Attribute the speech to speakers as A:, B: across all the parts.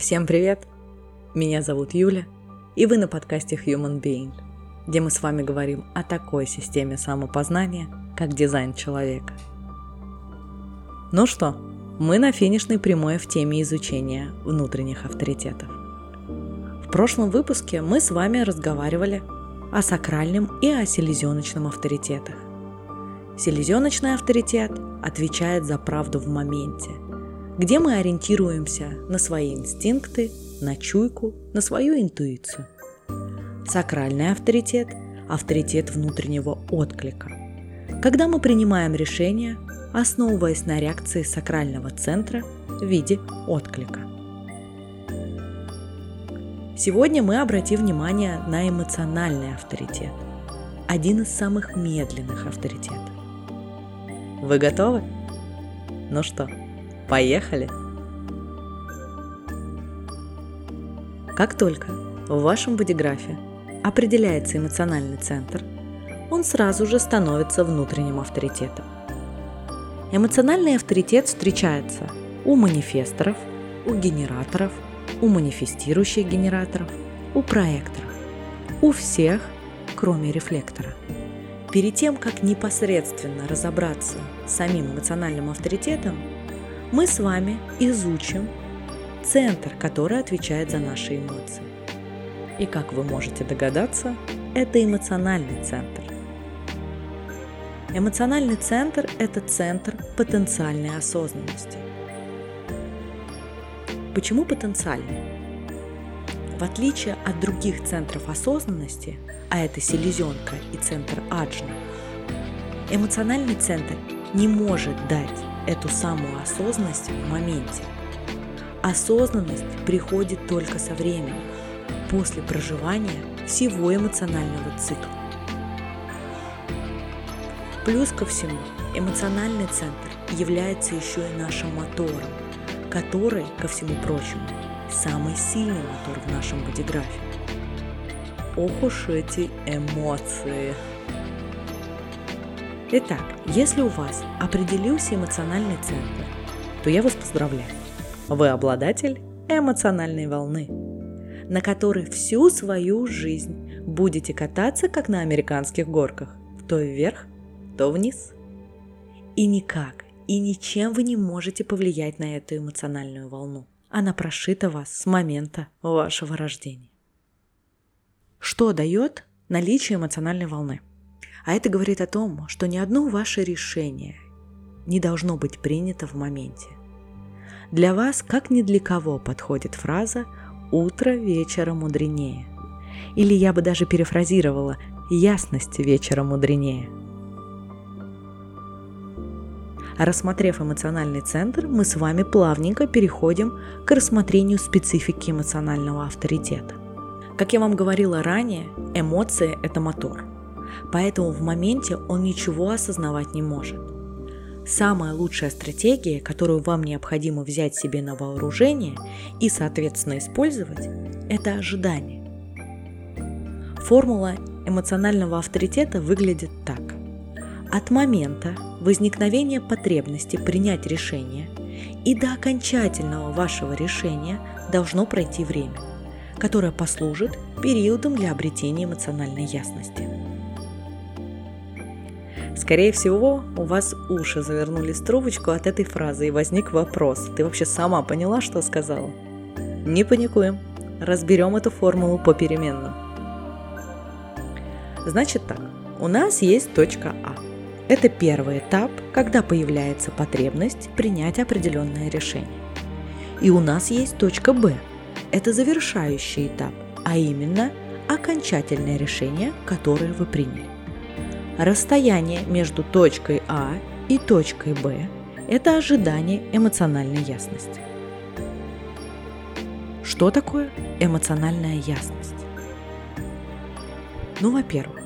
A: Всем привет! Меня зовут Юля, и вы на подкасте Human Being, где мы с вами говорим о такой системе самопознания, как дизайн человека. Ну что, мы на финишной прямой в теме изучения внутренних авторитетов. В прошлом выпуске мы с вами разговаривали о сакральном и о селезеночном авторитетах. Селезеночный авторитет отвечает за правду в моменте, где мы ориентируемся на свои инстинкты, на чуйку, на свою интуицию. Сакральный авторитет – авторитет внутреннего отклика. Когда мы принимаем решения, основываясь на реакции сакрального центра в виде отклика. Сегодня мы обратим внимание на эмоциональный авторитет, один из самых медленных авторитетов. Вы готовы? Ну что, поехали? Как только в вашем бодиграфе определяется эмоциональный центр, он сразу же становится внутренним авторитетом. Эмоциональный авторитет встречается у манифесторов, у генераторов, у манифестирующих генераторов, у проекторов, у всех, кроме рефлектора. Перед тем, как непосредственно разобраться с самим эмоциональным авторитетом, мы с вами изучим центр, который отвечает за наши эмоции. И как вы можете догадаться, это эмоциональный центр. Эмоциональный центр – это центр потенциальной осознанности. Почему потенциальный? В отличие от других центров осознанности, а это селезенка и центр аджна, эмоциональный центр не может дать эту самую осознанность в моменте. Осознанность приходит только со временем, после проживания всего эмоционального цикла. Плюс ко всему, эмоциональный центр является еще и нашим мотором, который, ко всему прочему, самый сильный мотор в нашем бодиграфе. Ох уж эти эмоции! Итак, если у вас определился эмоциональный центр, то я вас поздравляю. Вы обладатель эмоциональной волны, на которой всю свою жизнь будете кататься, как на американских горках, то вверх, то вниз. И никак, и ничем вы не можете повлиять на эту эмоциональную волну. Она прошита вас с момента вашего рождения. Что дает наличие эмоциональной волны? А это говорит о том, что ни одно ваше решение не должно быть принято в моменте. Для вас, как ни для кого, подходит фраза «утро вечера мудренее». Или я бы даже перефразировала «ясность вечера мудренее». Рассмотрев эмоциональный центр, мы с вами плавненько переходим к рассмотрению специфики эмоционального авторитета. Как я вам говорила ранее, эмоции – это мотор – поэтому в моменте он ничего осознавать не может. Самая лучшая стратегия, которую вам необходимо взять себе на вооружение и, соответственно, использовать, это ожидание. Формула эмоционального авторитета выглядит так. От момента возникновения потребности принять решение и до окончательного вашего решения должно пройти время, которое послужит периодом для обретения эмоциональной ясности. Скорее всего, у вас уши завернулись в трубочку от этой фразы, и возник вопрос. Ты вообще сама поняла, что сказала? Не паникуем. Разберем эту формулу по переменным. Значит так, у нас есть точка А. Это первый этап, когда появляется потребность принять определенное решение. И у нас есть точка Б. Это завершающий этап, а именно окончательное решение, которое вы приняли. Расстояние между точкой А и точкой Б – это ожидание эмоциональной ясности. Что такое эмоциональная ясность? Ну, во-первых,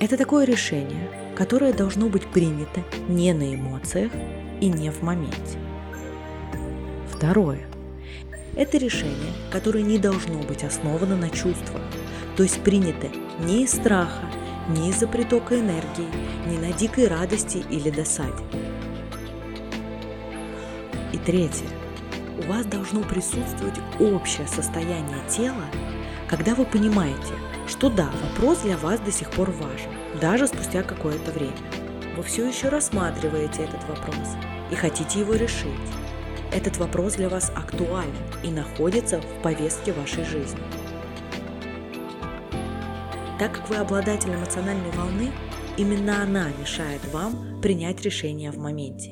A: это такое решение, которое должно быть принято не на эмоциях и не в моменте. Второе. Это решение, которое не должно быть основано на чувствах, то есть принято не из страха, ни из-за притока энергии, ни на дикой радости или досаде. И третье. У вас должно присутствовать общее состояние тела, когда вы понимаете, что да, вопрос для вас до сих пор важен, даже спустя какое-то время. Вы все еще рассматриваете этот вопрос и хотите его решить. Этот вопрос для вас актуален и находится в повестке вашей жизни. Так как вы обладатель эмоциональной волны, именно она мешает вам принять решение в моменте.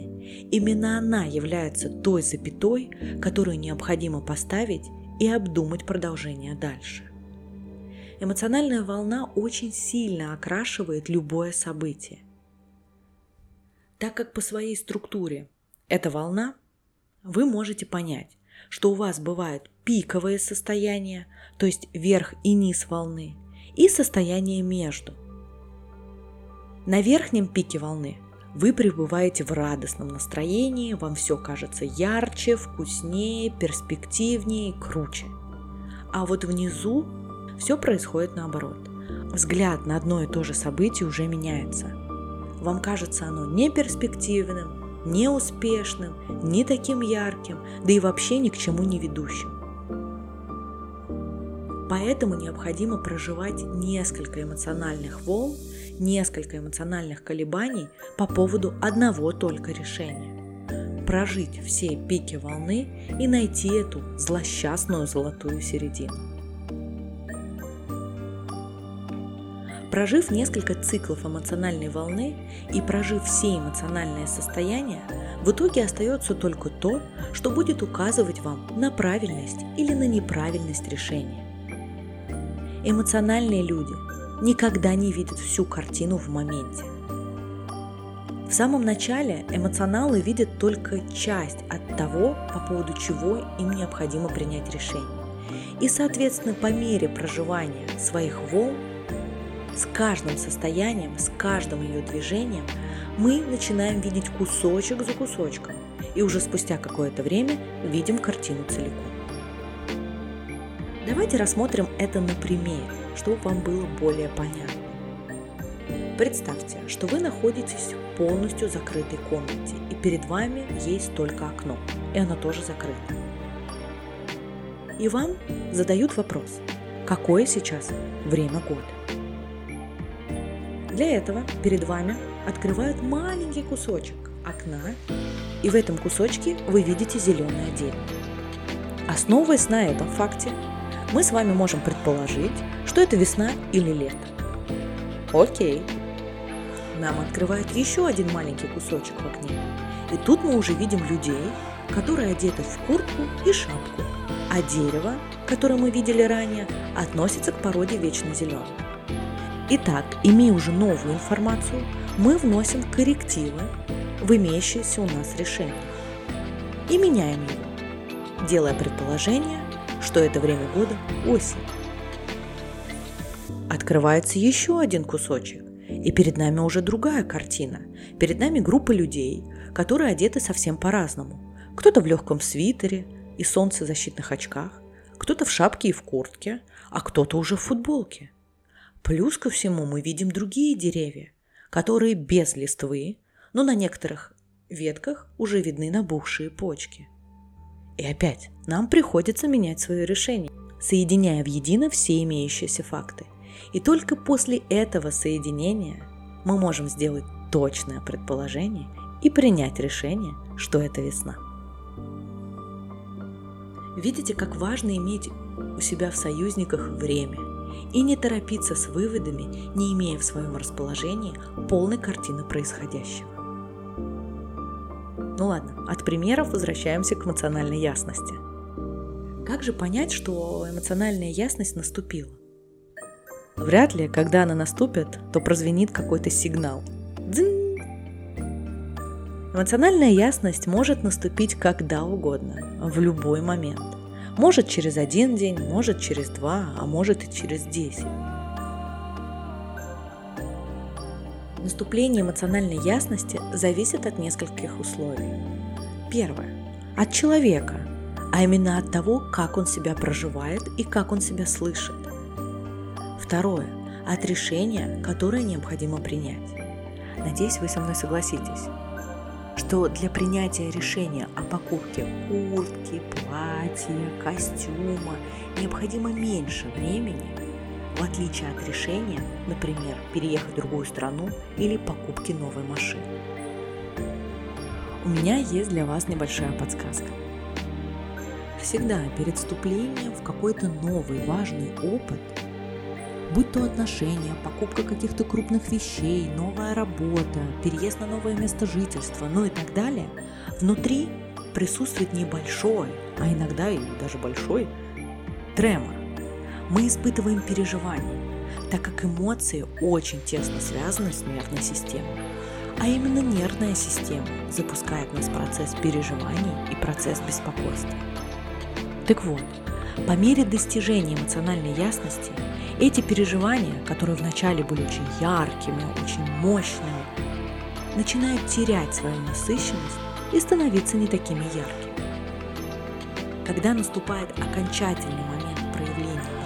A: Именно она является той запятой, которую необходимо поставить и обдумать продолжение дальше. Эмоциональная волна очень сильно окрашивает любое событие. Так как по своей структуре эта волна, вы можете понять, что у вас бывают пиковые состояния, то есть верх и низ волны, и состояние между. На верхнем пике волны вы пребываете в радостном настроении, вам все кажется ярче, вкуснее, перспективнее, круче. А вот внизу все происходит наоборот. Взгляд на одно и то же событие уже меняется. Вам кажется оно не перспективным, не успешным, не таким ярким, да и вообще ни к чему не ведущим. Поэтому необходимо проживать несколько эмоциональных волн, несколько эмоциональных колебаний по поводу одного только решения. Прожить все пики волны и найти эту злосчастную золотую середину. Прожив несколько циклов эмоциональной волны и прожив все эмоциональные состояния, в итоге остается только то, что будет указывать вам на правильность или на неправильность решения. Эмоциональные люди никогда не видят всю картину в моменте. В самом начале эмоционалы видят только часть от того, по поводу чего им необходимо принять решение. И, соответственно, по мере проживания своих волн, с каждым состоянием, с каждым ее движением, мы начинаем видеть кусочек за кусочком. И уже спустя какое-то время видим картину целиком. Давайте рассмотрим это на примере, чтобы вам было более понятно. Представьте, что вы находитесь в полностью закрытой комнате, и перед вами есть только окно, и оно тоже закрыто. И вам задают вопрос, какое сейчас время года. Для этого перед вами открывают маленький кусочек окна, и в этом кусочке вы видите зеленое дерево. Основываясь на этом факте, мы с вами можем предположить, что это весна или лето. Окей. Нам открывают еще один маленький кусочек в окне. И тут мы уже видим людей, которые одеты в куртку и шапку, а дерево, которое мы видели ранее, относится к породе вечно зеленой. Итак, имея уже новую информацию, мы вносим коррективы в имеющееся у нас решение и меняем его, делая предположение, что это время года осень. Открывается еще один кусочек, и перед нами уже другая картина. Перед нами группа людей, которые одеты совсем по-разному. Кто-то в легком свитере и солнцезащитных очках, кто-то в шапке и в куртке, а кто-то уже в футболке. Плюс ко всему мы видим другие деревья, которые без листвы, но на некоторых ветках уже видны набухшие почки – и опять, нам приходится менять свое решение, соединяя в едино все имеющиеся факты. И только после этого соединения мы можем сделать точное предположение и принять решение, что это весна. Видите, как важно иметь у себя в союзниках время и не торопиться с выводами, не имея в своем расположении полной картины происходящего. Ну ладно, от примеров возвращаемся к эмоциональной ясности. Как же понять, что эмоциональная ясность наступила? Вряд ли, когда она наступит, то прозвенит какой-то сигнал. Дзинь! Эмоциональная ясность может наступить когда угодно, в любой момент. Может через один день, может через два, а может и через десять. Наступление эмоциональной ясности зависит от нескольких условий. Первое. От человека, а именно от того, как он себя проживает и как он себя слышит. Второе. От решения, которое необходимо принять. Надеюсь, вы со мной согласитесь, что для принятия решения о покупке куртки, платья, костюма необходимо меньше времени, в отличие от решения, например, переехать в другую страну или покупки новой машины. У меня есть для вас небольшая подсказка. Всегда перед вступлением в какой-то новый важный опыт Будь то отношения, покупка каких-то крупных вещей, новая работа, переезд на новое место жительства, ну и так далее, внутри присутствует небольшой, а иногда и даже большой тремор. Мы испытываем переживания, так как эмоции очень тесно связаны с нервной системой. А именно нервная система запускает в нас процесс переживаний и процесс беспокойства. Так вот, по мере достижения эмоциональной ясности – эти переживания, которые вначале были очень яркими, очень мощными, начинают терять свою насыщенность и становиться не такими яркими. Когда наступает окончательный момент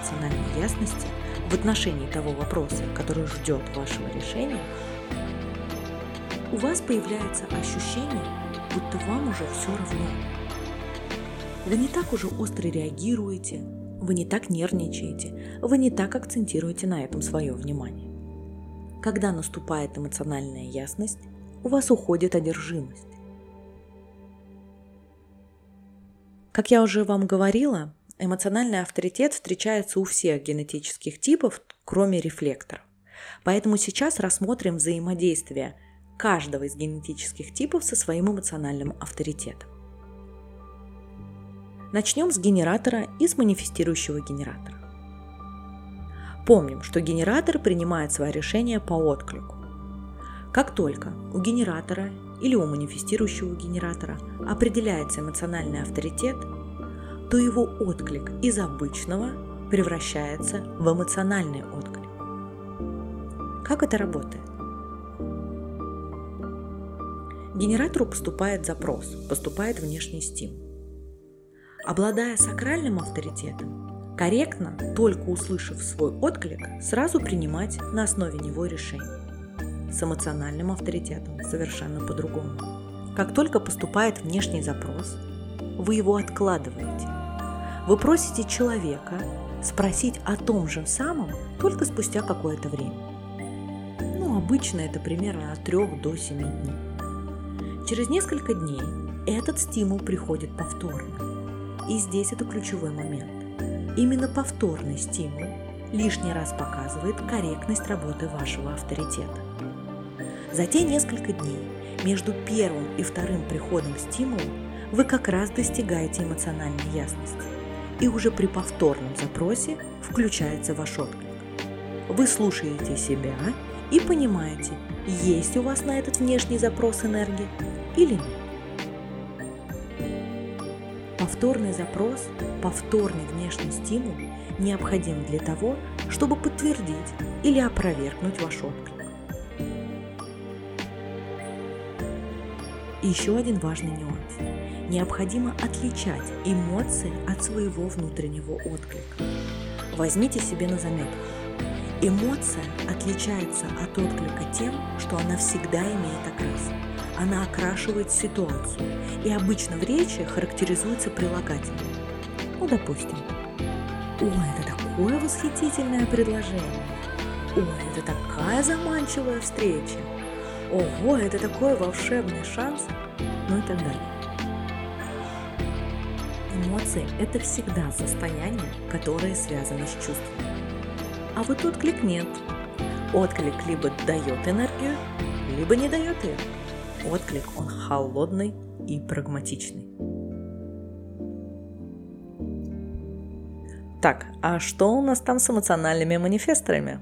A: эмоциональной ясности в отношении того вопроса, который ждет вашего решения, у вас появляется ощущение, будто вам уже все равно. Вы не так уже остро реагируете, вы не так нервничаете, вы не так акцентируете на этом свое внимание. Когда наступает эмоциональная ясность, у вас уходит одержимость. Как я уже вам говорила, эмоциональный авторитет встречается у всех генетических типов, кроме рефлекторов. Поэтому сейчас рассмотрим взаимодействие каждого из генетических типов со своим эмоциональным авторитетом. Начнем с генератора и с манифестирующего генератора. Помним, что генератор принимает свои решения по отклику. Как только у генератора или у манифестирующего генератора определяется эмоциональный авторитет, то его отклик из обычного превращается в эмоциональный отклик. Как это работает? Генератору поступает запрос, поступает внешний стимул. Обладая сакральным авторитетом, корректно, только услышав свой отклик, сразу принимать на основе него решение. С эмоциональным авторитетом совершенно по-другому. Как только поступает внешний запрос, вы его откладываете. Вы просите человека спросить о том же самом только спустя какое-то время. Ну, обычно это примерно от 3 до 7 дней. Через несколько дней этот стимул приходит повторно. И здесь это ключевой момент. Именно повторный стимул лишний раз показывает корректность работы вашего авторитета. За те несколько дней между первым и вторым приходом стимула вы как раз достигаете эмоциональной ясности. И уже при повторном запросе включается ваш отклик. Вы слушаете себя и понимаете, есть у вас на этот внешний запрос энергии или нет. Повторный запрос, повторный внешний стимул необходим для того, чтобы подтвердить или опровергнуть ваш отклик. И еще один важный нюанс. Необходимо отличать эмоции от своего внутреннего отклика. Возьмите себе на заметку. Эмоция отличается от отклика тем, что она всегда имеет окрас она окрашивает ситуацию и обычно в речи характеризуется прилагательным. Ну, допустим, «Ой, это такое восхитительное предложение!» «Ой, это такая заманчивая встреча!» «Ого, это такой волшебный шанс!» Ну и так далее. Эмоции – это всегда состояние, которое связано с чувством. А вот отклик нет. Отклик либо дает энергию, либо не дает ее отклик, он холодный и прагматичный. Так, а что у нас там с эмоциональными манифесторами?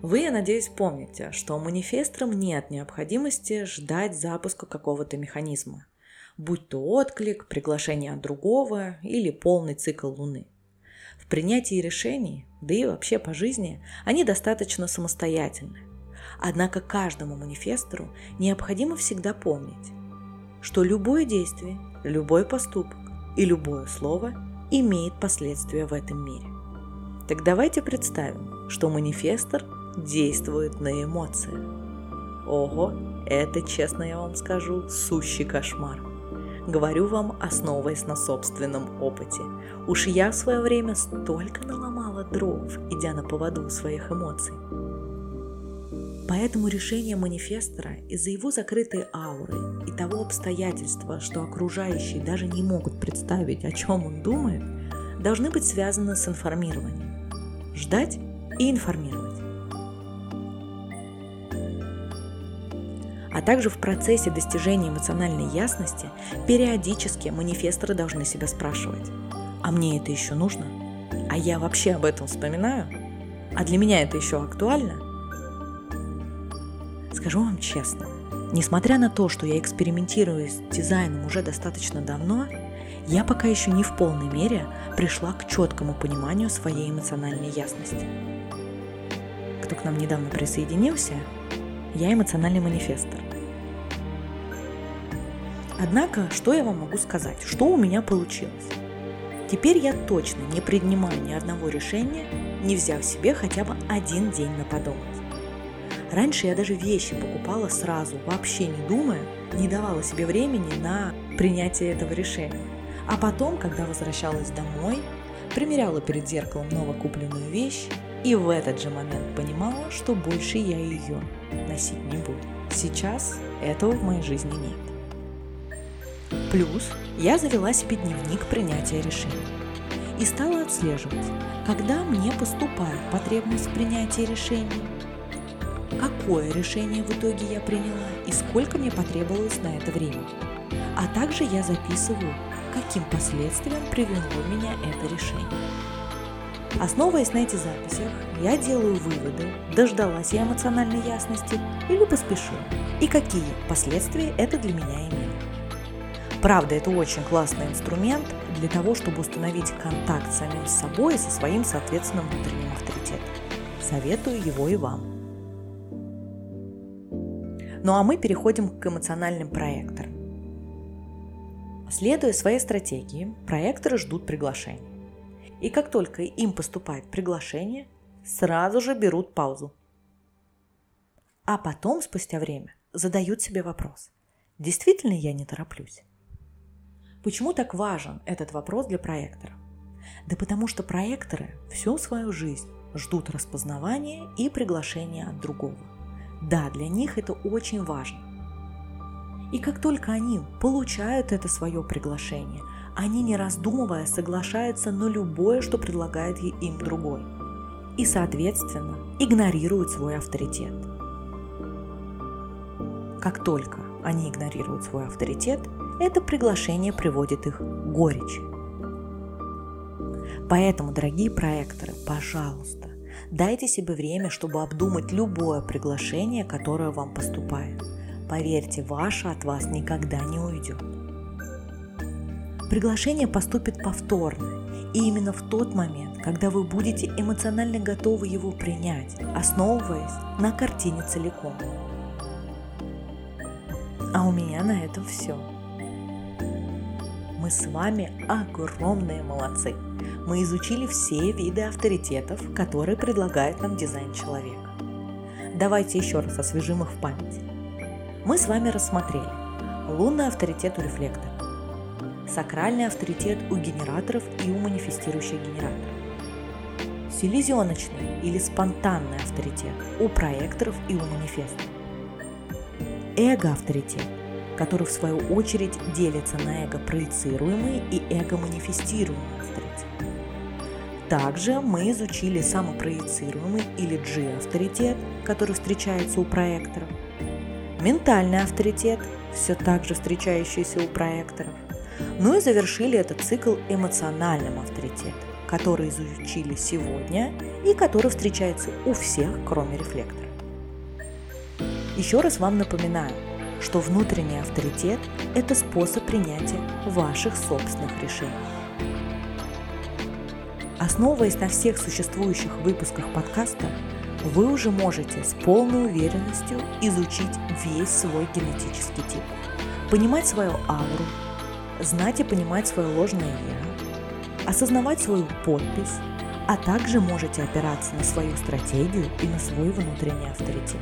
A: Вы, я надеюсь, помните, что манифесторам нет необходимости ждать запуска какого-то механизма, будь то отклик, приглашение от другого или полный цикл Луны. В принятии решений, да и вообще по жизни, они достаточно самостоятельны. Однако каждому манифестору необходимо всегда помнить, что любое действие, любой поступок и любое слово имеет последствия в этом мире. Так давайте представим, что манифестор действует на эмоции. Ого, это, честно я вам скажу, сущий кошмар. Говорю вам, основываясь на собственном опыте. Уж я в свое время столько наломала дров, идя на поводу своих эмоций. Поэтому решение манифестора из-за его закрытой ауры и того обстоятельства, что окружающие даже не могут представить, о чем он думает, должны быть связаны с информированием. Ждать и информировать. А также в процессе достижения эмоциональной ясности периодически манифесторы должны себя спрашивать, а мне это еще нужно? А я вообще об этом вспоминаю? А для меня это еще актуально? Скажу вам честно, несмотря на то, что я экспериментирую с дизайном уже достаточно давно, я пока еще не в полной мере пришла к четкому пониманию своей эмоциональной ясности. Кто к нам недавно присоединился, я эмоциональный манифестор. Однако, что я вам могу сказать? Что у меня получилось? Теперь я точно не принимаю ни одного решения, не взяв себе хотя бы один день на подумать. Раньше я даже вещи покупала сразу, вообще не думая, не давала себе времени на принятие этого решения. А потом, когда возвращалась домой, примеряла перед зеркалом новокупленную вещь и в этот же момент понимала, что больше я ее носить не буду. Сейчас этого в моей жизни нет. Плюс я завела себе дневник принятия решений и стала отслеживать, когда мне поступает потребность в принятии решений, какое решение в итоге я приняла и сколько мне потребовалось на это время. А также я записываю, каким последствиям привело меня это решение. Основываясь на этих записях, я делаю выводы, дождалась я эмоциональной ясности или поспешила, и какие последствия это для меня имело. Правда, это очень классный инструмент для того, чтобы установить контакт с самим собой и со своим соответственным внутренним авторитетом. Советую его и вам. Ну а мы переходим к эмоциональным проекторам. Следуя своей стратегии, проекторы ждут приглашений. И как только им поступает приглашение, сразу же берут паузу. А потом, спустя время, задают себе вопрос. Действительно я не тороплюсь? Почему так важен этот вопрос для проектора? Да потому что проекторы всю свою жизнь ждут распознавания и приглашения от другого. Да, для них это очень важно. И как только они получают это свое приглашение, они, не раздумывая, соглашаются на любое, что предлагает им другой. И, соответственно, игнорируют свой авторитет. Как только они игнорируют свой авторитет, это приглашение приводит их к горечи. Поэтому, дорогие проекторы, пожалуйста, дайте себе время, чтобы обдумать любое приглашение, которое вам поступает – Поверьте, ваше от вас никогда не уйдет. Приглашение поступит повторно, и именно в тот момент, когда вы будете эмоционально готовы его принять, основываясь на картине целиком. А у меня на этом все. Мы с вами огромные молодцы. Мы изучили все виды авторитетов, которые предлагает нам дизайн человека. Давайте еще раз освежим их в памяти мы с вами рассмотрели лунный авторитет у рефлектора, сакральный авторитет у генераторов и у манифестирующих генераторов, селезеночный или спонтанный авторитет у проекторов и у манифестов, эго-авторитет, который в свою очередь делится на эго-проецируемый и эго-манифестируемый авторитет. Также мы изучили самопроецируемый или G-авторитет, который встречается у проекторов – ментальный авторитет, все так же встречающийся у проекторов. Ну и завершили этот цикл эмоциональным авторитетом, который изучили сегодня и который встречается у всех, кроме рефлектора. Еще раз вам напоминаю, что внутренний авторитет – это способ принятия ваших собственных решений. Основываясь на всех существующих выпусках подкаста, вы уже можете с полной уверенностью изучить весь свой генетический тип, понимать свою ауру, знать и понимать свое ложное «я», осознавать свою подпись, а также можете опираться на свою стратегию и на свой внутренний авторитет.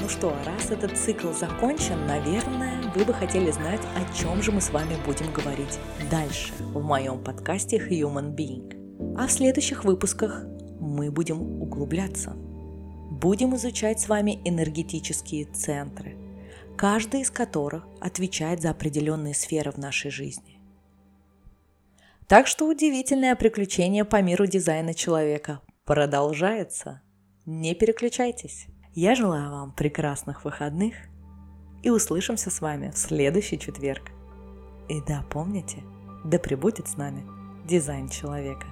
A: Ну что, раз этот цикл закончен, наверное, вы бы хотели знать, о чем же мы с вами будем говорить дальше в моем подкасте Human Being. А в следующих выпусках мы будем углубляться. Будем изучать с вами энергетические центры, каждый из которых отвечает за определенные сферы в нашей жизни. Так что удивительное приключение по миру дизайна человека продолжается. Не переключайтесь. Я желаю вам прекрасных выходных и услышимся с вами в следующий четверг. И да, помните, да пребудет с нами дизайн человека.